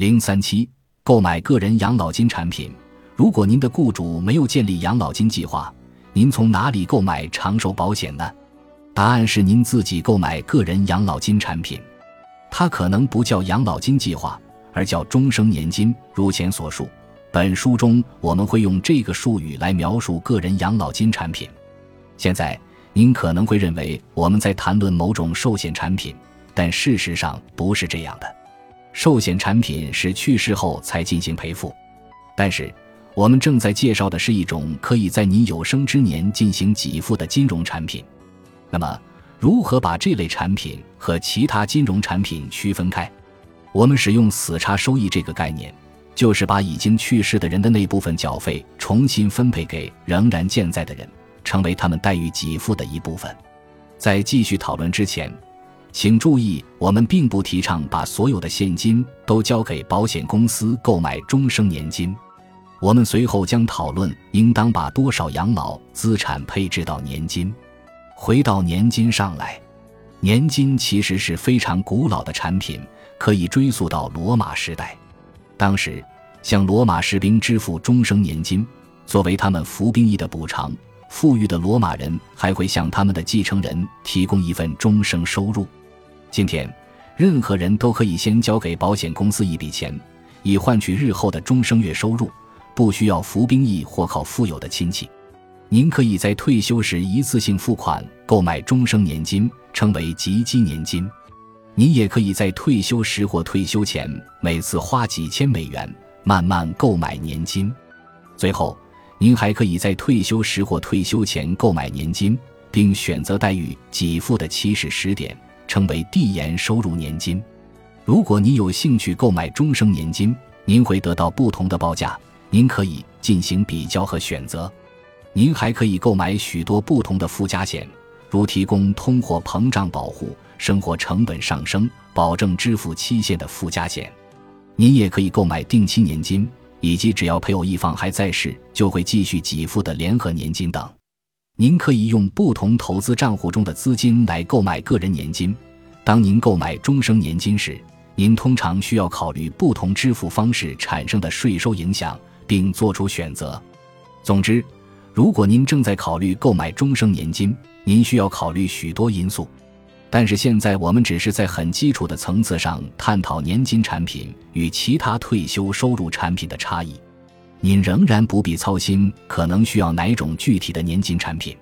零三七，购买个人养老金产品。如果您的雇主没有建立养老金计划，您从哪里购买长寿保险呢？答案是您自己购买个人养老金产品。它可能不叫养老金计划，而叫终生年金。如前所述，本书中我们会用这个术语来描述个人养老金产品。现在您可能会认为我们在谈论某种寿险产品，但事实上不是这样的。寿险产品是去世后才进行赔付，但是我们正在介绍的是一种可以在你有生之年进行给付的金融产品。那么，如何把这类产品和其他金融产品区分开？我们使用死差收益这个概念，就是把已经去世的人的那部分缴费重新分配给仍然健在的人，成为他们待遇给付的一部分。在继续讨论之前。请注意，我们并不提倡把所有的现金都交给保险公司购买终生年金。我们随后将讨论应当把多少养老资产配置到年金。回到年金上来，年金其实是非常古老的产品，可以追溯到罗马时代。当时，向罗马士兵支付终生年金，作为他们服兵役的补偿。富裕的罗马人还会向他们的继承人提供一份终生收入。今天，任何人都可以先交给保险公司一笔钱，以换取日后的终生月收入，不需要服兵役或靠富有的亲戚。您可以在退休时一次性付款购买终生年金，称为积基年金。您也可以在退休时或退休前每次花几千美元慢慢购买年金。最后，您还可以在退休时或退休前购买年金，并选择待遇给付的起始时点。称为递延收入年金。如果您有兴趣购买终生年金，您会得到不同的报价，您可以进行比较和选择。您还可以购买许多不同的附加险，如提供通货膨胀保护、生活成本上升保证支付期限的附加险。您也可以购买定期年金，以及只要配偶一方还在世就会继续给付的联合年金等。您可以用不同投资账户中的资金来购买个人年金。当您购买终生年金时，您通常需要考虑不同支付方式产生的税收影响，并做出选择。总之，如果您正在考虑购买终生年金，您需要考虑许多因素。但是现在我们只是在很基础的层次上探讨年金产品与其他退休收入产品的差异。您仍然不必操心可能需要哪种具体的年金产品。